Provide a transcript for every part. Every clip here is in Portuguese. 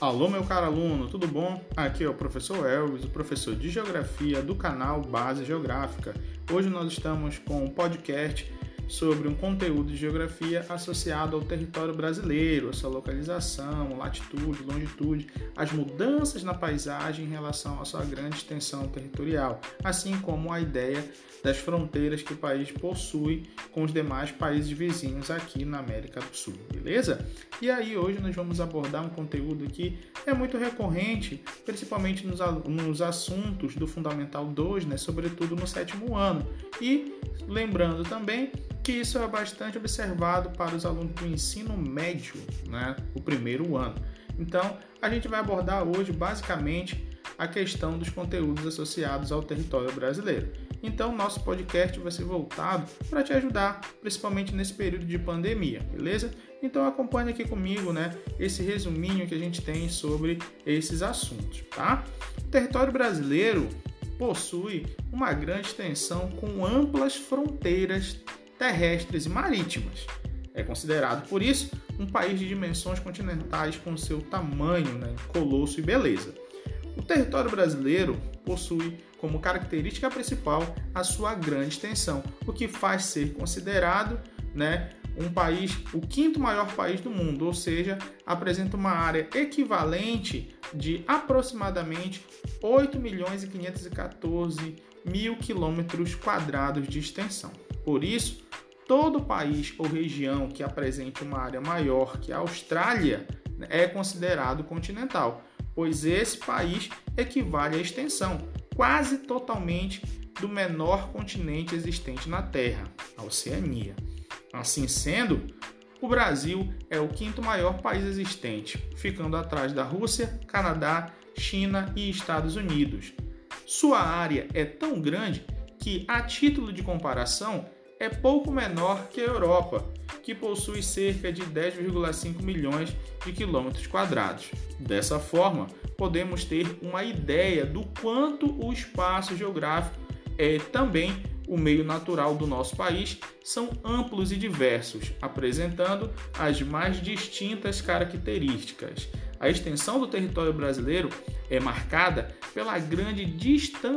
Alô, meu caro aluno, tudo bom? Aqui é o professor Elvis, o professor de Geografia do canal Base Geográfica. Hoje nós estamos com um podcast sobre um conteúdo de geografia associado ao território brasileiro, a sua localização, latitude, longitude, as mudanças na paisagem em relação à sua grande extensão territorial, assim como a ideia das fronteiras que o país possui com os demais países vizinhos aqui na América do Sul, beleza? E aí hoje nós vamos abordar um conteúdo que é muito recorrente, principalmente nos, nos assuntos do Fundamental 2, né, sobretudo no sétimo ano. E lembrando também que isso é bastante observado para os alunos do ensino médio, né, o primeiro ano. Então, a gente vai abordar hoje basicamente a questão dos conteúdos associados ao território brasileiro. Então, nosso podcast vai ser voltado para te ajudar, principalmente nesse período de pandemia, beleza? Então, acompanhe aqui comigo, né, esse resuminho que a gente tem sobre esses assuntos, tá? O território brasileiro possui uma grande extensão com amplas fronteiras terrestres e marítimas. É considerado, por isso, um país de dimensões continentais com seu tamanho, né, colosso e beleza. O território brasileiro possui como característica principal a sua grande extensão, o que faz ser considerado né, um país, o quinto maior país do mundo, ou seja, apresenta uma área equivalente de aproximadamente 8 milhões e 514 mil quilômetros quadrados de extensão. Por isso, todo país ou região que apresente uma área maior que a Austrália é considerado continental, pois esse país equivale à extensão quase totalmente do menor continente existente na Terra, a Oceania. Assim sendo, o Brasil é o quinto maior país existente, ficando atrás da Rússia, Canadá, China e Estados Unidos. Sua área é tão grande que, a título de comparação, é pouco menor que a Europa, que possui cerca de 10,5 milhões de quilômetros quadrados. Dessa forma, podemos ter uma ideia do quanto o espaço geográfico é também o meio natural do nosso país são amplos e diversos, apresentando as mais distintas características. A extensão do território brasileiro é marcada pela grande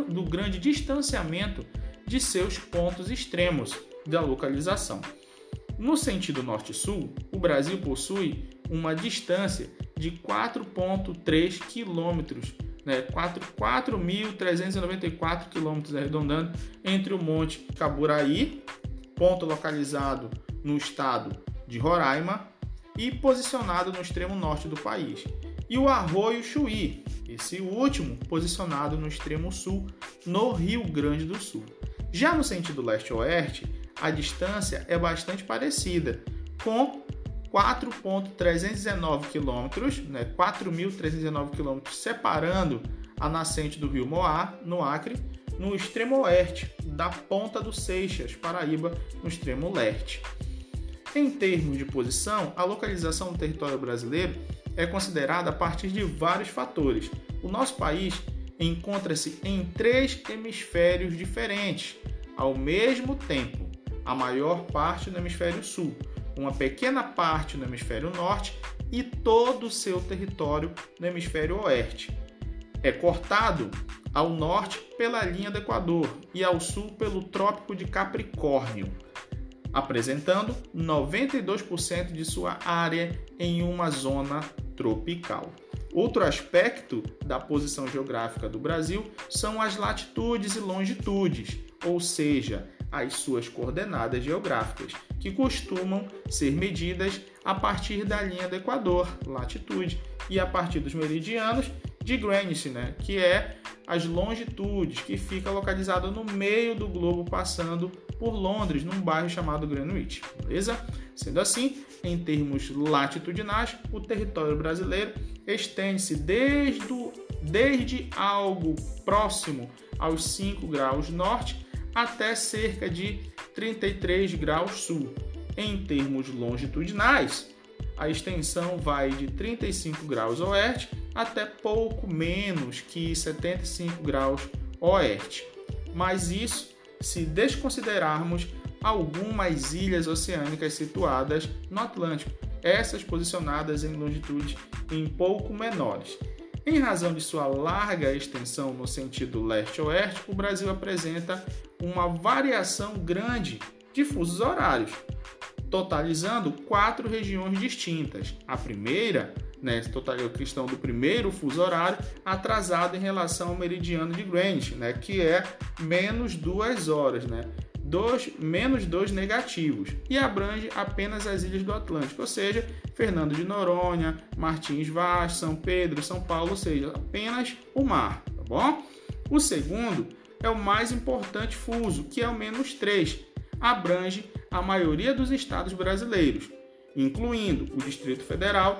do grande distanciamento de seus pontos extremos da localização. No sentido norte-sul, o Brasil possui uma distância de 4,3 quilômetros né, 4.394 quilômetros arredondando entre o Monte Caburaí, ponto localizado no estado de Roraima e posicionado no extremo norte do país, e o Arroio Chuí, esse último posicionado no extremo sul, no Rio Grande do Sul. Já no sentido leste-oeste, a distância é bastante parecida, com 4.319 quilômetros, né, 4.319 quilômetros separando a nascente do rio Moá, no Acre, no extremo oeste da ponta do Seixas, Paraíba, no extremo leste. Em termos de posição, a localização do território brasileiro é considerada a partir de vários fatores. O nosso país encontra-se em três hemisférios diferentes ao mesmo tempo, a maior parte no hemisfério sul, uma pequena parte no hemisfério norte e todo o seu território no hemisfério oeste. É cortado ao norte pela linha do Equador e ao sul pelo Trópico de Capricórnio, apresentando 92% de sua área em uma zona tropical. Outro aspecto da posição geográfica do Brasil são as latitudes e longitudes, ou seja, as suas coordenadas geográficas, que costumam ser medidas a partir da linha do Equador, latitude, e a partir dos meridianos de Greenwich, né, que é as longitudes, que fica localizado no meio do globo, passando por Londres, num bairro chamado Greenwich, beleza? Sendo assim, em termos latitudinais, o território brasileiro estende-se desde, desde algo próximo aos 5 graus norte até cerca de 33 graus sul. Em termos longitudinais, a extensão vai de 35 graus oeste até pouco menos que 75 graus oeste. Mas isso se desconsiderarmos algumas ilhas oceânicas situadas no Atlântico, essas posicionadas em longitude em pouco menores. Em razão de sua larga extensão no sentido leste-oeste, o Brasil apresenta uma variação grande de fusos horários, totalizando quatro regiões distintas. A primeira, né, total, questão do primeiro fuso horário, atrasado em relação ao meridiano de Greenwich, né, que é menos duas horas, né, dois, menos dois negativos, e abrange apenas as ilhas do Atlântico, ou seja, Fernando de Noronha, Martins Vaz, São Pedro, São Paulo, ou seja, apenas o mar, tá bom? O segundo é o mais importante fuso, que é o menos 3, abrange a maioria dos estados brasileiros, incluindo o Distrito Federal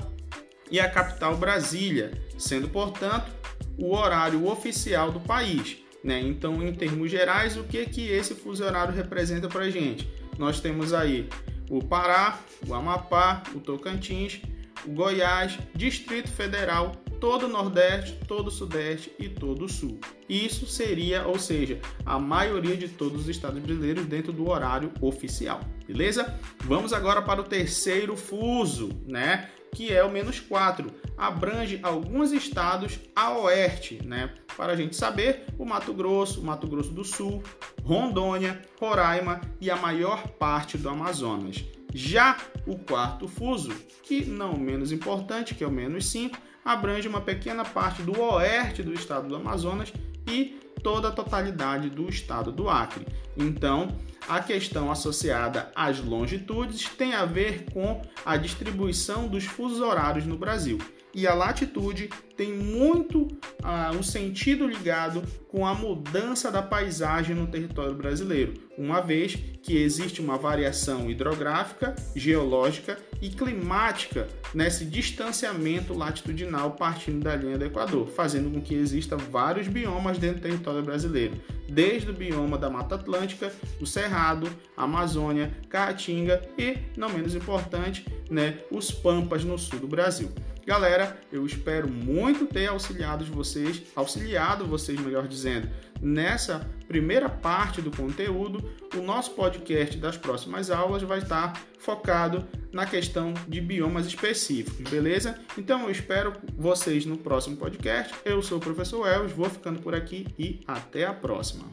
e a capital Brasília, sendo, portanto, o horário oficial do país. Né? Então, em termos gerais, o que, que esse fuso horário representa para a gente? Nós temos aí o Pará, o Amapá, o Tocantins, o Goiás, Distrito Federal, todo o Nordeste, todo o Sudeste e todo o Sul. Isso seria, ou seja, a maioria de todos os estados brasileiros dentro do horário oficial, beleza? Vamos agora para o terceiro fuso, né? Que é o menos 4. Abrange alguns estados a oeste, né? Para a gente saber, o Mato Grosso, o Mato Grosso do Sul, Rondônia, Roraima e a maior parte do Amazonas. Já o quarto fuso, que não menos importante, que é o menos 5, abrange uma pequena parte do oeste do estado do Amazonas e toda a totalidade do estado do Acre. Então, a questão associada às longitudes tem a ver com a distribuição dos fusos horários no Brasil e a latitude tem muito ah, um sentido ligado com a mudança da paisagem no território brasileiro, uma vez que existe uma variação hidrográfica, geológica e climática nesse distanciamento latitudinal partindo da linha do Equador, fazendo com que exista vários biomas dentro do território brasileiro, desde o bioma da Mata Atlântica, o Cerrado, Amazônia, Caatinga e, não menos importante, né, os Pampas no sul do Brasil. Galera, eu espero muito ter auxiliado vocês, auxiliado vocês, melhor dizendo, nessa primeira parte do conteúdo. O nosso podcast das próximas aulas vai estar focado na questão de biomas específicos, beleza? Então eu espero vocês no próximo podcast. Eu sou o professor Elvis, vou ficando por aqui e até a próxima.